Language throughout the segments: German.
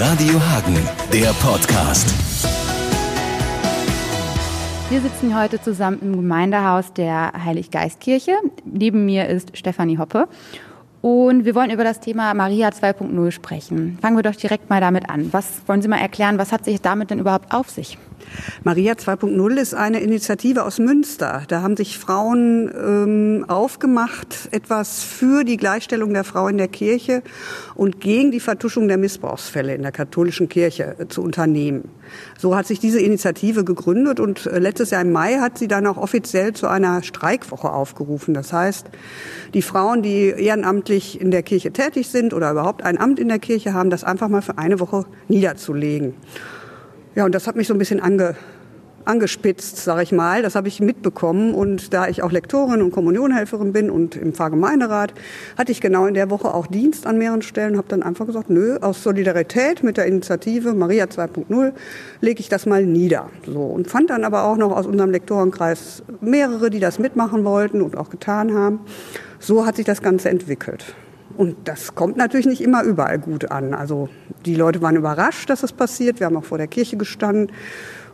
Radio Hagen, der Podcast. Wir sitzen heute zusammen im Gemeindehaus der Heiliggeistkirche. Neben mir ist Stefanie Hoppe. Und wir wollen über das Thema Maria 2.0 sprechen. Fangen wir doch direkt mal damit an. Was wollen Sie mal erklären, was hat sich damit denn überhaupt auf sich? Maria 2.0 ist eine Initiative aus Münster. Da haben sich Frauen ähm, aufgemacht, etwas für die Gleichstellung der Frau in der Kirche und gegen die Vertuschung der Missbrauchsfälle in der katholischen Kirche äh, zu unternehmen. So hat sich diese Initiative gegründet und äh, letztes Jahr im Mai hat sie dann auch offiziell zu einer Streikwoche aufgerufen. Das heißt, die Frauen, die ehrenamtlich in der Kirche tätig sind oder überhaupt ein Amt in der Kirche haben, das einfach mal für eine Woche niederzulegen. Ja, und das hat mich so ein bisschen ange, angespitzt, sage ich mal. Das habe ich mitbekommen. Und da ich auch Lektorin und Kommunionhelferin bin und im Pfarrgemeinderat, hatte ich genau in der Woche auch Dienst an mehreren Stellen und habe dann einfach gesagt, nö, aus Solidarität mit der Initiative Maria 2.0 lege ich das mal nieder. So und fand dann aber auch noch aus unserem Lektorenkreis mehrere, die das mitmachen wollten und auch getan haben. So hat sich das Ganze entwickelt. Und das kommt natürlich nicht immer überall gut an. Also die Leute waren überrascht, dass das passiert. Wir haben auch vor der Kirche gestanden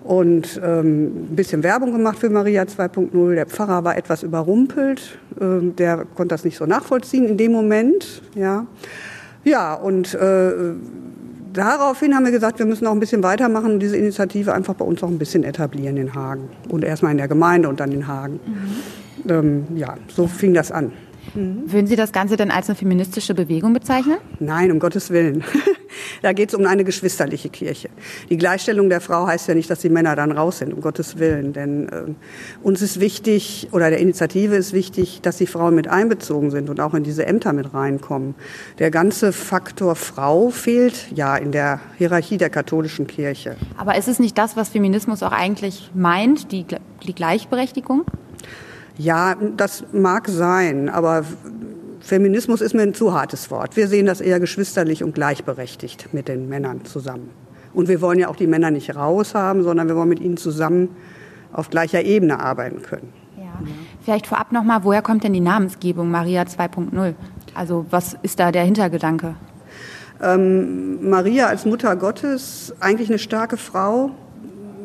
und ähm, ein bisschen Werbung gemacht für Maria 2.0. Der Pfarrer war etwas überrumpelt. Ähm, der konnte das nicht so nachvollziehen in dem Moment. Ja, ja und äh, daraufhin haben wir gesagt, wir müssen auch ein bisschen weitermachen und diese Initiative einfach bei uns auch ein bisschen etablieren in Hagen. Und erstmal in der Gemeinde und dann in Hagen. Mhm. Ähm, ja, so fing das an. Mhm. Würden Sie das Ganze denn als eine feministische Bewegung bezeichnen? Nein, um Gottes Willen. da geht es um eine geschwisterliche Kirche. Die Gleichstellung der Frau heißt ja nicht, dass die Männer dann raus sind, um Gottes Willen. Denn äh, uns ist wichtig, oder der Initiative ist wichtig, dass die Frauen mit einbezogen sind und auch in diese Ämter mit reinkommen. Der ganze Faktor Frau fehlt ja in der Hierarchie der katholischen Kirche. Aber ist es nicht das, was Feminismus auch eigentlich meint, die, die Gleichberechtigung? Ja, das mag sein, aber Feminismus ist mir ein zu hartes Wort. Wir sehen das eher geschwisterlich und gleichberechtigt mit den Männern zusammen. Und wir wollen ja auch die Männer nicht raushaben, sondern wir wollen mit ihnen zusammen auf gleicher Ebene arbeiten können. Ja. Vielleicht vorab nochmal, woher kommt denn die Namensgebung Maria 2.0? Also was ist da der Hintergedanke? Ähm, Maria als Mutter Gottes, eigentlich eine starke Frau,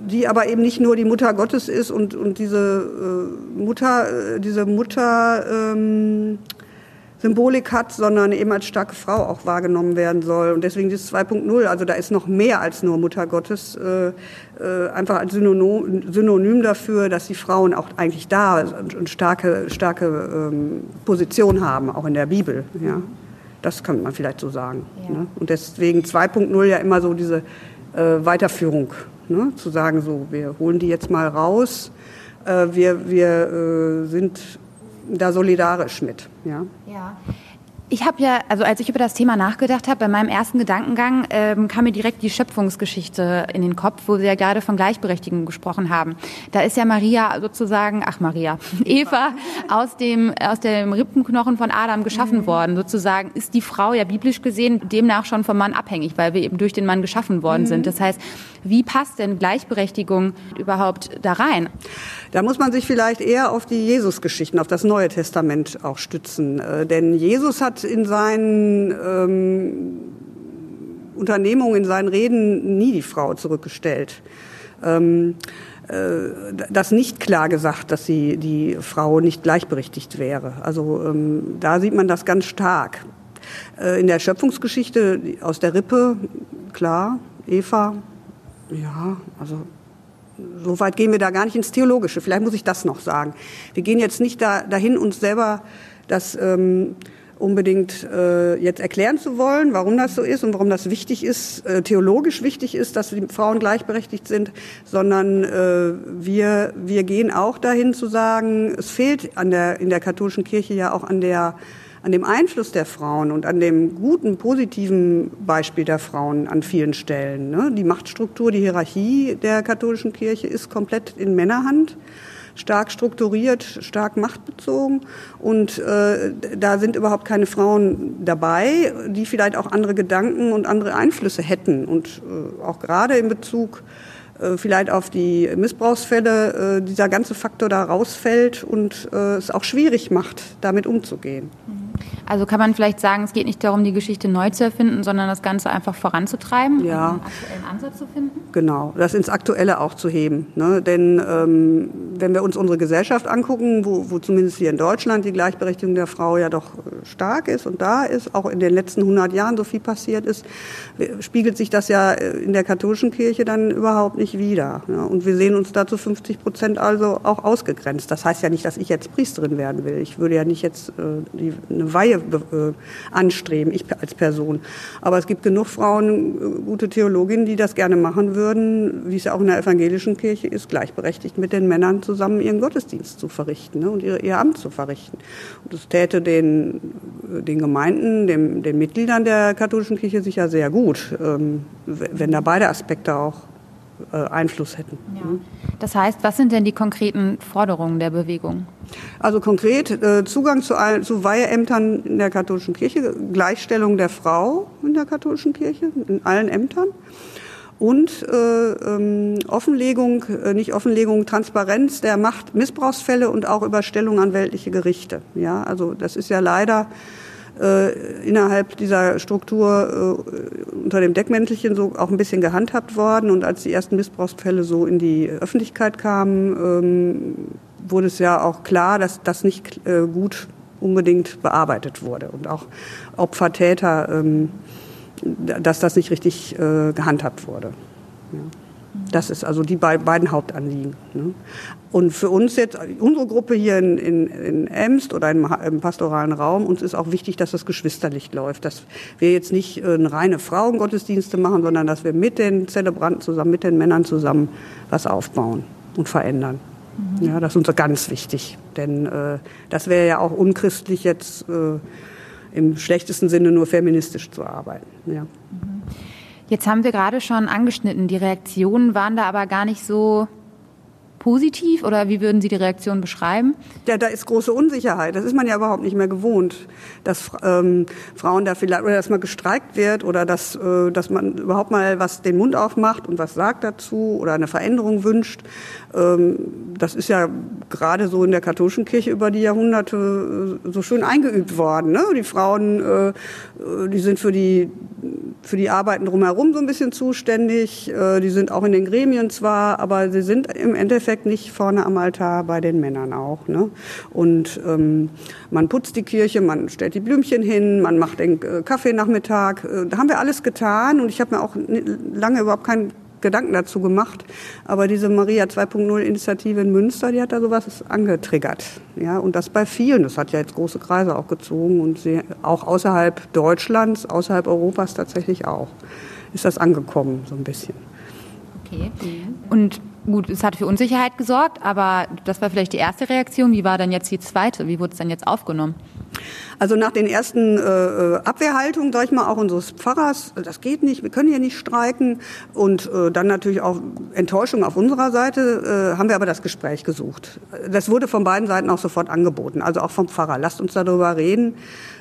die aber eben nicht nur die Mutter Gottes ist und, und diese äh, Mutter, äh, diese Mutter ähm, Symbolik hat, sondern eben als starke Frau auch wahrgenommen werden soll. Und deswegen dieses 2.0, also da ist noch mehr als nur Mutter Gottes, äh, äh, einfach als Synonym, Synonym dafür, dass die Frauen auch eigentlich da eine starke, starke ähm, Position haben, auch in der Bibel. Ja. Das könnte man vielleicht so sagen. Ja. Ne? Und deswegen 2.0 ja immer so diese äh, Weiterführung Ne? Zu sagen, so, wir holen die jetzt mal raus, äh, wir, wir äh, sind da solidarisch mit. Ja. ja. Ich habe ja, also als ich über das Thema nachgedacht habe, bei meinem ersten Gedankengang ähm, kam mir direkt die Schöpfungsgeschichte in den Kopf, wo Sie ja gerade von Gleichberechtigung gesprochen haben. Da ist ja Maria sozusagen, ach Maria, Eva aus dem aus dem Rippenknochen von Adam geschaffen mhm. worden. Sozusagen ist die Frau ja biblisch gesehen demnach schon vom Mann abhängig, weil wir eben durch den Mann geschaffen worden mhm. sind. Das heißt, wie passt denn Gleichberechtigung überhaupt da rein? Da muss man sich vielleicht eher auf die Jesusgeschichten, auf das Neue Testament auch stützen, äh, denn Jesus hat in seinen ähm, Unternehmungen, in seinen Reden nie die Frau zurückgestellt. Ähm, äh, das nicht klar gesagt, dass sie die Frau nicht gleichberechtigt wäre. Also ähm, da sieht man das ganz stark. Äh, in der Schöpfungsgeschichte aus der Rippe, klar, Eva, ja, also so weit gehen wir da gar nicht ins Theologische. Vielleicht muss ich das noch sagen. Wir gehen jetzt nicht da, dahin, uns selber das ähm, unbedingt äh, jetzt erklären zu wollen, warum das so ist und warum das wichtig ist, äh, theologisch wichtig ist, dass die Frauen gleichberechtigt sind, sondern äh, wir, wir gehen auch dahin zu sagen, es fehlt an der, in der katholischen Kirche ja auch an der an dem Einfluss der Frauen und an dem guten, positiven Beispiel der Frauen an vielen Stellen. Ne? Die Machtstruktur, die Hierarchie der katholischen Kirche ist komplett in Männerhand stark strukturiert, stark machtbezogen. Und äh, da sind überhaupt keine Frauen dabei, die vielleicht auch andere Gedanken und andere Einflüsse hätten. Und äh, auch gerade in Bezug äh, vielleicht auf die Missbrauchsfälle äh, dieser ganze Faktor da rausfällt und äh, es auch schwierig macht, damit umzugehen. Mhm. Also kann man vielleicht sagen, es geht nicht darum, die Geschichte neu zu erfinden, sondern das Ganze einfach voranzutreiben ja. und einen aktuellen Ansatz zu finden? Genau, das ins Aktuelle auch zu heben. Ne? Denn ähm, wenn wir uns unsere Gesellschaft angucken, wo, wo zumindest hier in Deutschland die Gleichberechtigung der Frau ja doch äh, stark ist und da ist, auch in den letzten 100 Jahren so viel passiert ist, spiegelt sich das ja äh, in der katholischen Kirche dann überhaupt nicht wieder. Ja? Und wir sehen uns dazu 50 Prozent also auch ausgegrenzt. Das heißt ja nicht, dass ich jetzt Priesterin werden will. Ich würde ja nicht jetzt äh, die, eine Weihe äh, anstreben, ich als Person. Aber es gibt genug Frauen, äh, gute Theologinnen, die das gerne machen würden, wie es ja auch in der evangelischen Kirche ist, gleichberechtigt mit den Männern zusammen ihren Gottesdienst zu verrichten ne, und ihr, Amt zu verrichten. Und das täte den, äh, den Gemeinden, dem, den Mitgliedern der katholischen Kirche sicher sehr gut, ähm, wenn da beide Aspekte auch äh, Einfluss hätten. Ja. Das heißt, was sind denn die konkreten Forderungen der Bewegung? Also konkret äh, Zugang zu, zu Weiheämtern in der katholischen Kirche, Gleichstellung der Frau in der katholischen Kirche, in allen Ämtern und äh, ähm, Offenlegung, äh, nicht Offenlegung, Transparenz der Machtmissbrauchsfälle und auch Überstellung an weltliche Gerichte. Ja, also das ist ja leider äh, innerhalb dieser Struktur äh, unter dem Deckmäntelchen so auch ein bisschen gehandhabt worden. Und als die ersten Missbrauchsfälle so in die Öffentlichkeit kamen, ähm, wurde es ja auch klar, dass das nicht äh, gut unbedingt bearbeitet wurde und auch Opfer, Täter, ähm, dass das nicht richtig äh, gehandhabt wurde. Ja. Das ist also die beiden Hauptanliegen. Ne? Und für uns jetzt, unsere Gruppe hier in, in, in Emst oder im, im, pastoralen Raum, uns ist auch wichtig, dass das Geschwisterlicht läuft. Dass wir jetzt nicht äh, reine Frauengottesdienste machen, sondern dass wir mit den Zelebranten zusammen, mit den Männern zusammen was aufbauen und verändern. Mhm. Ja, das ist uns ganz wichtig. Denn äh, das wäre ja auch unchristlich jetzt äh, im schlechtesten Sinne nur feministisch zu arbeiten. Ja. Mhm. Jetzt haben wir gerade schon angeschnitten, die Reaktionen waren da aber gar nicht so positiv oder wie würden Sie die Reaktion beschreiben? Ja, da ist große Unsicherheit. Das ist man ja überhaupt nicht mehr gewohnt, dass ähm, Frauen da vielleicht oder dass mal gestreikt wird oder dass, äh, dass man überhaupt mal was den Mund aufmacht und was sagt dazu oder eine Veränderung wünscht. Ähm, das ist ja gerade so in der katholischen Kirche über die Jahrhunderte äh, so schön eingeübt worden. Ne? Die Frauen, äh, die sind für die für die Arbeiten drumherum so ein bisschen zuständig. Äh, die sind auch in den Gremien zwar, aber sie sind im Endeffekt nicht vorne am Altar bei den Männern auch. Ne? Und ähm, man putzt die Kirche, man stellt die Blümchen hin, man macht den äh, Kaffeenachmittag. Äh, da haben wir alles getan und ich habe mir auch lange überhaupt keinen Gedanken dazu gemacht. Aber diese Maria 2.0 Initiative in Münster, die hat da sowas angetriggert. Ja, und das bei vielen. Das hat ja jetzt große Kreise auch gezogen und sie, auch außerhalb Deutschlands, außerhalb Europas tatsächlich auch. Ist das angekommen, so ein bisschen. Okay. Und gut, es hat für Unsicherheit gesorgt, aber das war vielleicht die erste Reaktion. Wie war dann jetzt die zweite? Wie wurde es dann jetzt aufgenommen? Also nach den ersten äh, äh, Abwehrhaltungen, sag ich mal, auch unseres Pfarrers, das geht nicht, wir können hier nicht streiken. Und äh, dann natürlich auch Enttäuschung auf unserer Seite, äh, haben wir aber das Gespräch gesucht. Das wurde von beiden Seiten auch sofort angeboten, also auch vom Pfarrer. Lasst uns darüber reden.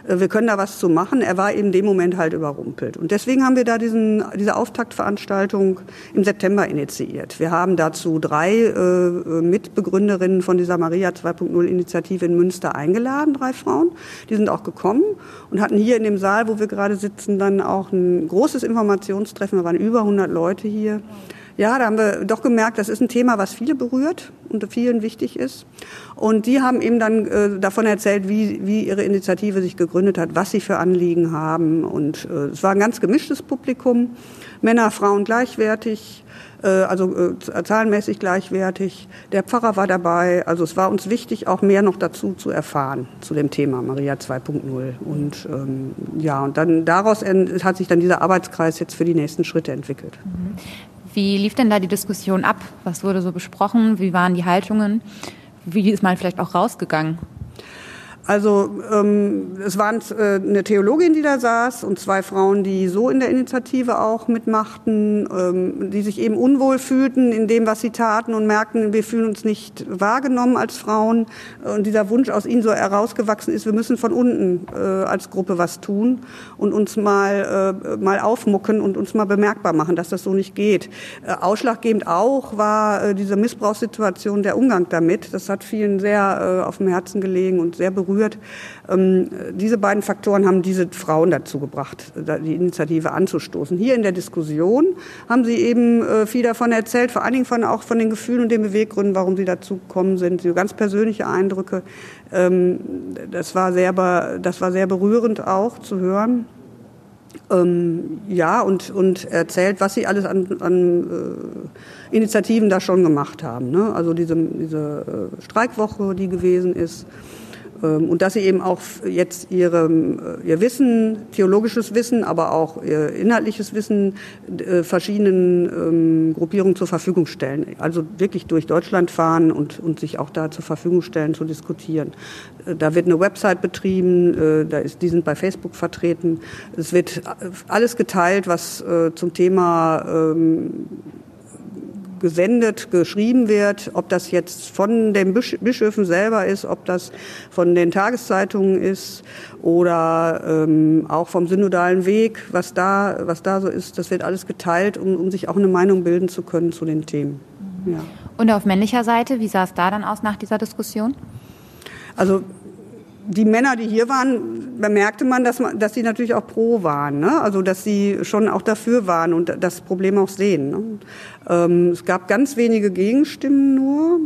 Äh, wir können da was zu machen. Er war in dem Moment halt überrumpelt. Und deswegen haben wir da diesen, diese Auftaktveranstaltung im September initiiert. Wir haben dazu drei äh, Mitbegründerinnen von dieser Maria 2.0 Initiative in Münster eingeladen, drei Frauen. Die sind auch gekommen und hatten hier in dem Saal, wo wir gerade sitzen, dann auch ein großes Informationstreffen. Da waren über 100 Leute hier. Ja, da haben wir doch gemerkt, das ist ein Thema, was viele berührt und vielen wichtig ist. Und die haben eben dann äh, davon erzählt, wie, wie ihre Initiative sich gegründet hat, was sie für Anliegen haben. Und äh, es war ein ganz gemischtes Publikum, Männer, Frauen gleichwertig, äh, also äh, zahlenmäßig gleichwertig. Der Pfarrer war dabei. Also es war uns wichtig, auch mehr noch dazu zu erfahren zu dem Thema Maria 2.0. Und ähm, ja, und dann daraus hat sich dann dieser Arbeitskreis jetzt für die nächsten Schritte entwickelt. Mhm. Wie lief denn da die Diskussion ab? Was wurde so besprochen? Wie waren die Haltungen? Wie ist man vielleicht auch rausgegangen? Also ähm, es waren äh, eine Theologin, die da saß und zwei Frauen, die so in der Initiative auch mitmachten, ähm, die sich eben unwohl fühlten in dem, was sie taten und merkten, wir fühlen uns nicht wahrgenommen als Frauen. Und dieser Wunsch aus ihnen so herausgewachsen ist, wir müssen von unten äh, als Gruppe was tun und uns mal, äh, mal aufmucken und uns mal bemerkbar machen, dass das so nicht geht. Äh, ausschlaggebend auch war äh, diese Missbrauchssituation, der Umgang damit. Das hat vielen sehr äh, auf dem Herzen gelegen und sehr berührt berührt. Ähm, diese beiden Faktoren haben diese Frauen dazu gebracht, die Initiative anzustoßen. Hier in der Diskussion haben sie eben äh, viel davon erzählt, vor allen Dingen von, auch von den Gefühlen und den Beweggründen, warum sie dazu gekommen sind, so ganz persönliche Eindrücke. Ähm, das war sehr, das war sehr berührend auch zu hören. Ähm, ja, und, und erzählt, was sie alles an, an äh, Initiativen da schon gemacht haben. Ne? Also diese, diese äh, Streikwoche, die gewesen ist, und dass sie eben auch jetzt ihre, äh, ihr Wissen, theologisches Wissen, aber auch ihr inhaltliches Wissen äh, verschiedenen ähm, Gruppierungen zur Verfügung stellen. Also wirklich durch Deutschland fahren und, und sich auch da zur Verfügung stellen, zu diskutieren. Äh, da wird eine Website betrieben, da ist, die sind bei Facebook vertreten. Es wird alles geteilt, was zum Thema ähm, gesendet, geschrieben wird, ob das jetzt von den Bischöfen selber ist, ob das von den Tageszeitungen ist oder ähm, auch vom synodalen Weg, was da, was da so ist, das wird alles geteilt, um, um sich auch eine Meinung bilden zu können zu den Themen. Ja. Und auf männlicher Seite, wie sah es da dann aus nach dieser Diskussion? Also die Männer, die hier waren, bemerkte man, dass, man, dass sie natürlich auch pro waren. Ne? Also dass sie schon auch dafür waren und das Problem auch sehen. Ne? Ähm, es gab ganz wenige Gegenstimmen nur.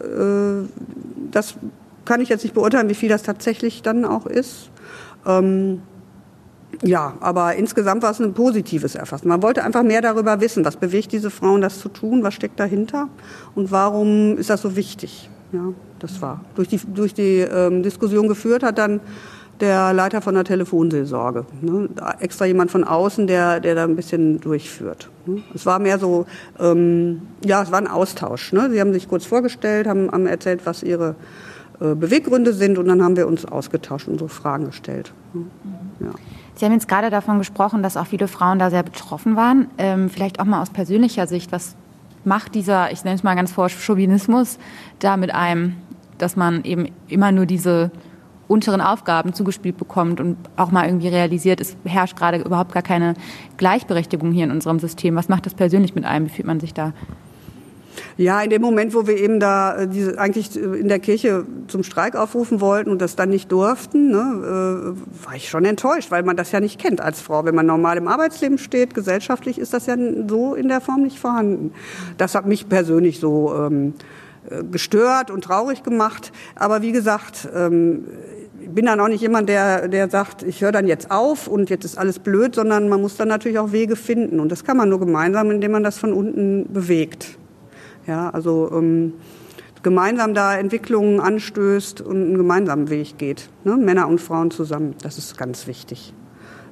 Äh, das kann ich jetzt nicht beurteilen, wie viel das tatsächlich dann auch ist. Ähm, ja, aber insgesamt war es ein positives Erfassen. Man wollte einfach mehr darüber wissen, was bewegt diese Frauen, das zu tun, was steckt dahinter und warum ist das so wichtig. Ja, das war durch die, durch die ähm, Diskussion geführt hat dann der Leiter von der Telefonseelsorge. Ne? Extra jemand von außen, der, der da ein bisschen durchführt. Ne? Es war mehr so, ähm, ja, es war ein Austausch. Ne? Sie haben sich kurz vorgestellt, haben, haben erzählt, was ihre äh, Beweggründe sind und dann haben wir uns ausgetauscht und so Fragen gestellt. Ne? Ja. Sie haben jetzt gerade davon gesprochen, dass auch viele Frauen da sehr betroffen waren. Ähm, vielleicht auch mal aus persönlicher Sicht, was macht dieser, ich nenne es mal ganz vor, Chauvinismus da mit einem, dass man eben immer nur diese unteren Aufgaben zugespielt bekommt und auch mal irgendwie realisiert, es herrscht gerade überhaupt gar keine Gleichberechtigung hier in unserem System. Was macht das persönlich mit einem? Wie fühlt man sich da? Ja, in dem Moment, wo wir eben da äh, diese, eigentlich in der Kirche zum Streik aufrufen wollten und das dann nicht durften, ne, äh, war ich schon enttäuscht, weil man das ja nicht kennt als Frau. Wenn man normal im Arbeitsleben steht, gesellschaftlich ist das ja so in der Form nicht vorhanden. Das hat mich persönlich so ähm, äh, gestört und traurig gemacht. Aber wie gesagt, ähm, bin dann auch nicht jemand, der, der sagt, ich höre dann jetzt auf und jetzt ist alles blöd, sondern man muss dann natürlich auch Wege finden. Und das kann man nur gemeinsam, indem man das von unten bewegt. Ja, also ähm, gemeinsam da Entwicklungen anstößt und einen gemeinsamen Weg geht. Ne? Männer und Frauen zusammen, das ist ganz wichtig.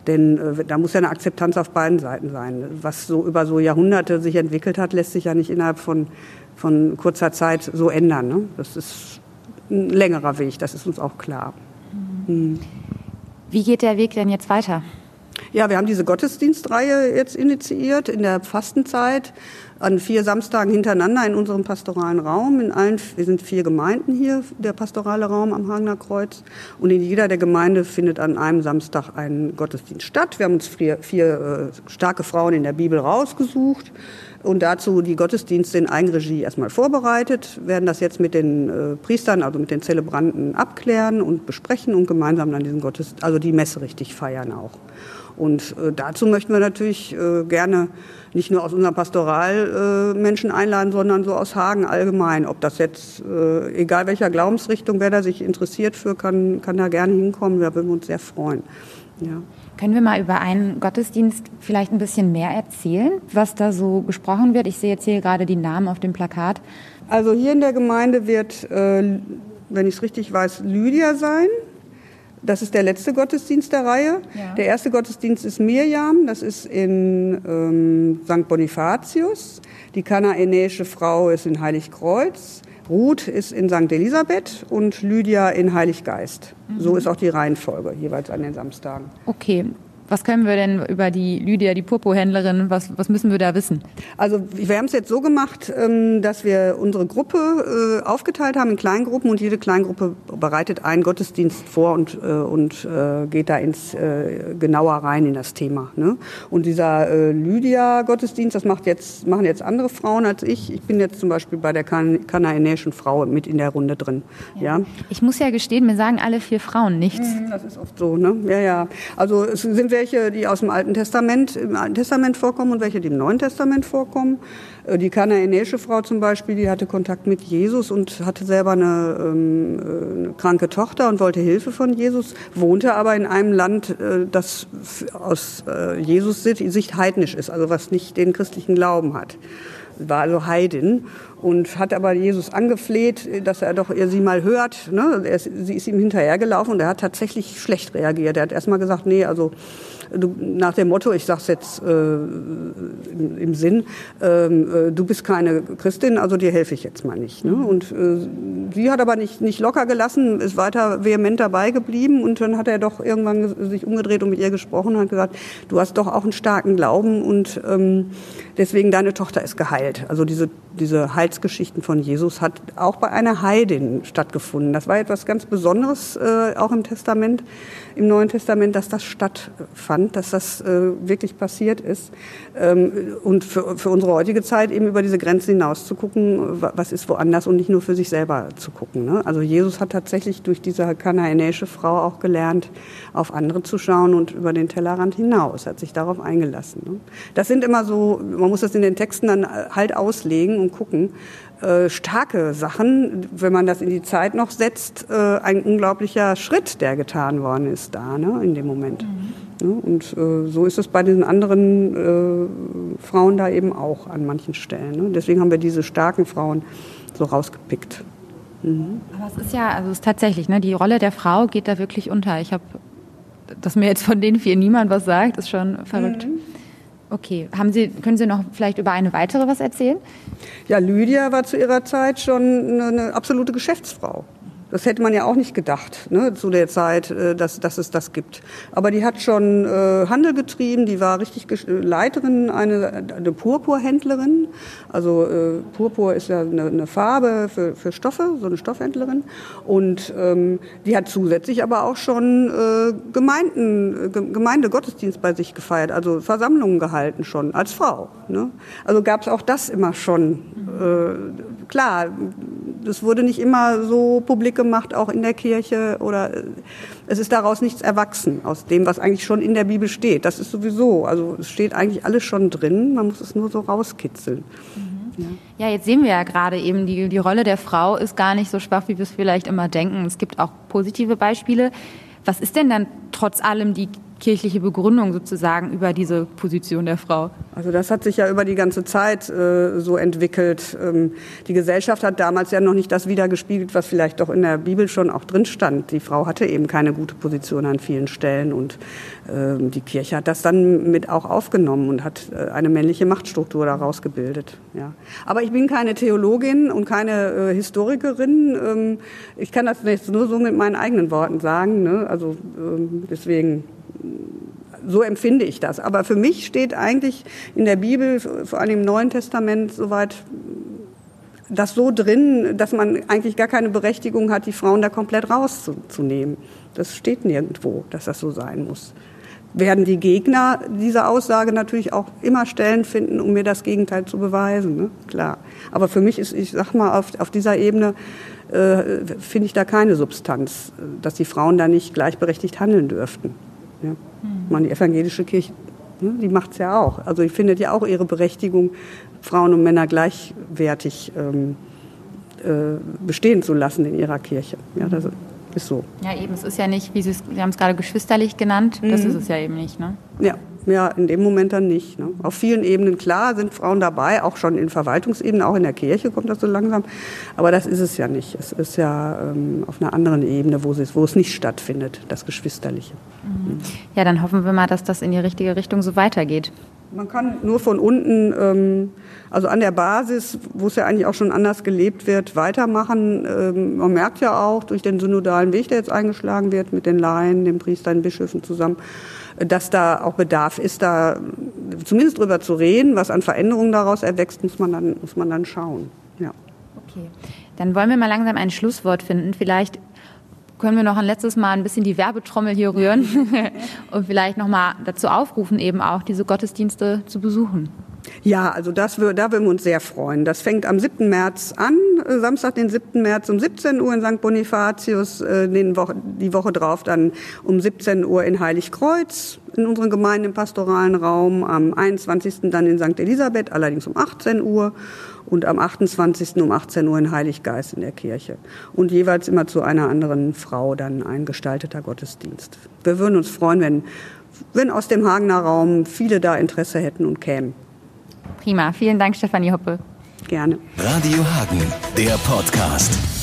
Denn äh, da muss ja eine Akzeptanz auf beiden Seiten sein. Was so über so Jahrhunderte sich entwickelt hat, lässt sich ja nicht innerhalb von, von kurzer Zeit so ändern. Ne? Das ist ein längerer Weg, das ist uns auch klar. Mhm. Wie geht der Weg denn jetzt weiter? Ja, wir haben diese Gottesdienstreihe jetzt initiiert in der Fastenzeit an vier Samstagen hintereinander in unserem pastoralen Raum. In allen, wir sind vier Gemeinden hier, der pastorale Raum am Hagener Kreuz. Und in jeder der Gemeinde findet an einem Samstag ein Gottesdienst statt. Wir haben uns vier, vier äh, starke Frauen in der Bibel rausgesucht und dazu die Gottesdienste in Eigenregie erstmal vorbereitet, werden das jetzt mit den äh, Priestern, also mit den Zelebranten abklären und besprechen und gemeinsam dann diesen Gottesdienst, also die Messe richtig feiern auch. Und äh, dazu möchten wir natürlich äh, gerne nicht nur aus unserem Pastoral äh, Menschen einladen, sondern so aus Hagen allgemein. Ob das jetzt, äh, egal welcher Glaubensrichtung, wer da sich interessiert für, kann, kann da gerne hinkommen. Da würden wir uns sehr freuen. Ja. Können wir mal über einen Gottesdienst vielleicht ein bisschen mehr erzählen, was da so gesprochen wird? Ich sehe jetzt hier gerade die Namen auf dem Plakat. Also hier in der Gemeinde wird, äh, wenn ich es richtig weiß, Lydia sein. Das ist der letzte Gottesdienst der Reihe. Ja. Der erste Gottesdienst ist Mirjam, das ist in ähm, St. Bonifatius. Die kanaanäische Frau ist in Heiligkreuz. Ruth ist in St. Elisabeth und Lydia in Heiliggeist. Mhm. So ist auch die Reihenfolge jeweils an den Samstagen. Okay. Was können wir denn über die Lydia, die Purpurhändlerin, was, was müssen wir da wissen? Also wir haben es jetzt so gemacht, ähm, dass wir unsere Gruppe äh, aufgeteilt haben in Kleingruppen und jede Kleingruppe bereitet einen Gottesdienst vor und, äh, und äh, geht da ins genauer rein in das Thema. Ne? Und dieser Lydia-Gottesdienst, das macht jetzt, machen jetzt andere Frauen als ich. Ich bin jetzt zum Beispiel bei der kan kanaanäischen Frau mit in der Runde drin. Ja. ja. Ich muss ja gestehen, mir sagen alle vier Frauen nichts. Mhm, das ist oft so, ne? Ja, ja. Also es sind welche, die aus dem Alten Testament, im Alten Testament vorkommen und welche, die im Neuen Testament vorkommen. Äh, die kanaanäische Frau zum Beispiel, die hatte Kontakt mit Jesus und hatte selber eine, ähm, äh, eine kranke Tochter und wollte Hilfe von Jesus, wohnte aber in einem Land, äh, das aus Jesus Sicht heidnisch ist, also was nicht den christlichen Glauben hat war also Heidin und hat aber Jesus angefleht, dass er doch sie mal hört. Ne? Er, sie ist ihm hinterhergelaufen und er hat tatsächlich schlecht reagiert. Er hat erstmal gesagt, nee, also du, nach dem Motto, ich sage es jetzt äh, im, im, Sinn, ähm, äh, du bist keine Christin, also dir helfe ich jetzt mal nicht. Ne? Und äh, sie hat aber nicht, nicht locker gelassen, ist weiter vehement dabei geblieben und dann hat er doch irgendwann sich umgedreht und mit ihr gesprochen und hat gesagt, du hast doch auch einen starken Glauben und ähm, deswegen deine Tochter ist geheilt. Also diese, diese Heilsgeschichten von Jesus hat auch bei einer Heidin stattgefunden. Das war etwas ganz Besonderes äh, auch im Testament, im Neuen Testament, dass das stattfand, dass das äh, wirklich passiert ist. Ähm, und für, für unsere heutige Zeit eben über diese Grenzen hinaus zu gucken, was ist woanders und nicht nur für sich selber zu gucken. Ne? Also Jesus hat tatsächlich durch diese kanaanäische Frau auch gelernt, auf andere zu schauen und über den Tellerrand hinaus, hat sich darauf eingelassen. Ne? Das sind immer so, man muss das in den Texten dann halt auslegen und gucken, äh, starke Sachen, wenn man das in die Zeit noch setzt, äh, ein unglaublicher Schritt, der getan worden ist da, ne, in dem Moment. Mhm. Ne? Und äh, so ist es bei den anderen äh, Frauen da eben auch an manchen Stellen. Ne? Deswegen haben wir diese starken Frauen so rausgepickt. Mhm. Aber es ist ja, also es ist tatsächlich, ne, die Rolle der Frau geht da wirklich unter. Ich habe, dass mir jetzt von den vier niemand was sagt, ist schon verrückt. Mhm. Okay, haben Sie, können Sie noch vielleicht über eine weitere was erzählen? Ja, Lydia war zu ihrer Zeit schon eine, absolute Geschäftsfrau. Das hätte man ja auch nicht gedacht ne, zu der Zeit, äh, dass, dass es das gibt. Aber die hat schon äh, Handel getrieben, die war richtig Leiterin, eine, eine Purpurhändlerin. Also äh, Purpur ist ja eine, eine Farbe für, für Stoffe, so eine Stoffhändlerin. Und ähm, die hat zusätzlich aber auch schon äh, Gemeinden, Gemeindegottesdienst bei sich gefeiert, also Versammlungen gehalten schon als Frau. Ne? Also gab es auch das immer schon. Äh, klar, das wurde nicht immer so publik gemacht, auch in der Kirche oder äh, es ist daraus nichts erwachsen aus dem, was eigentlich schon in der Bibel steht. Das ist sowieso, also es steht eigentlich alles schon drin, man muss es nur so rauskitzeln. Mhm. Ja. ja. jetzt sehen wir ja gerade eben, die, die Rolle der Frau ist gar nicht so schwach, wie wir es vielleicht immer denken. Es gibt auch positive Beispiele. Was ist denn dann trotz allem die kirchliche Begründung sozusagen über diese Position der Frau? Also das hat sich ja über die ganze Zeit äh, so entwickelt. Ähm, die Gesellschaft hat damals ja noch nicht das wiedergespiegelt, was vielleicht doch in der Bibel schon auch drin stand. Die Frau hatte eben keine gute Position an vielen Stellen und ähm, die Kirche hat das dann mit auch aufgenommen und hat äh, eine männliche Machtstruktur daraus gebildet. Ja. Aber ich bin keine Theologin und keine äh, Historikerin. Ähm, ich kann das jetzt nur so mit meinen eigenen Worten sagen. Ne? Also ähm, deswegen so empfinde ich das. Aber für mich steht eigentlich in der Bibel, vor allem im Neuen Testament, soweit das so drin, dass man eigentlich gar keine Berechtigung hat, die Frauen da komplett rauszunehmen. Das steht nirgendwo, dass das so sein muss. Werden die Gegner dieser Aussage natürlich auch immer Stellen finden, um mir das Gegenteil zu beweisen, ne? klar. Aber für mich ist, ich sag mal, auf, auf dieser Ebene äh, finde ich da keine Substanz, dass die Frauen da nicht gleichberechtigt handeln dürften. Ja. Meine, die evangelische Kirche, ne, die macht es ja auch. Also die findet ja auch ihre Berechtigung, Frauen und Männer gleichwertig ähm, äh, bestehen zu lassen in ihrer Kirche. Ja, das ist so. Ja, eben. Es ist ja nicht, wie Sie es, Sie haben es gerade geschwisterlich genannt. Das mhm. ist es ja eben nicht, ne? Ja, ja, in dem Moment dann nicht. Ne? Auf vielen Ebenen, klar, sind Frauen dabei, auch schon in Verwaltungsebenen, auch in der Kirche kommt das so langsam. Aber das ist es ja nicht. Es ist ja ähm, auf einer anderen Ebene, wo es, wo es nicht stattfindet, das Geschwisterliche. Mhm. Ja, dann hoffen wir mal, dass das in die richtige Richtung so weitergeht. Man kann nur von unten, ähm, also an der Basis, wo es ja eigentlich auch schon anders gelebt wird, weitermachen. Ähm, man merkt ja auch durch den synodalen Weg, der jetzt eingeschlagen wird mit den Laien, den Priestern, den Bischöfen zusammen, dass da auch Bedarf ist, da zumindest drüber zu reden, was an Veränderungen daraus erwächst, muss man dann, muss man dann schauen. Ja. Okay, dann wollen wir mal langsam ein Schlusswort finden. Vielleicht können wir noch ein letztes Mal ein bisschen die Werbetrommel hier rühren und vielleicht noch mal dazu aufrufen, eben auch diese Gottesdienste zu besuchen. Ja, also das, da würden wir uns sehr freuen. Das fängt am 7. März an, äh, Samstag, den 7. März um 17 Uhr in St. Bonifatius, äh, den Woche, die Woche drauf dann um 17 Uhr in Heiligkreuz in unseren Gemeinden im pastoralen Raum, am 21. dann in St. Elisabeth, allerdings um 18 Uhr und am 28. um 18 Uhr in Heiliggeist in der Kirche. Und jeweils immer zu einer anderen Frau dann ein gestalteter Gottesdienst. Wir würden uns freuen, wenn, wenn aus dem Hagener Raum viele da Interesse hätten und kämen. Prima. Vielen Dank, Stefanie Hoppe. Gerne. Radio Hagen, der Podcast.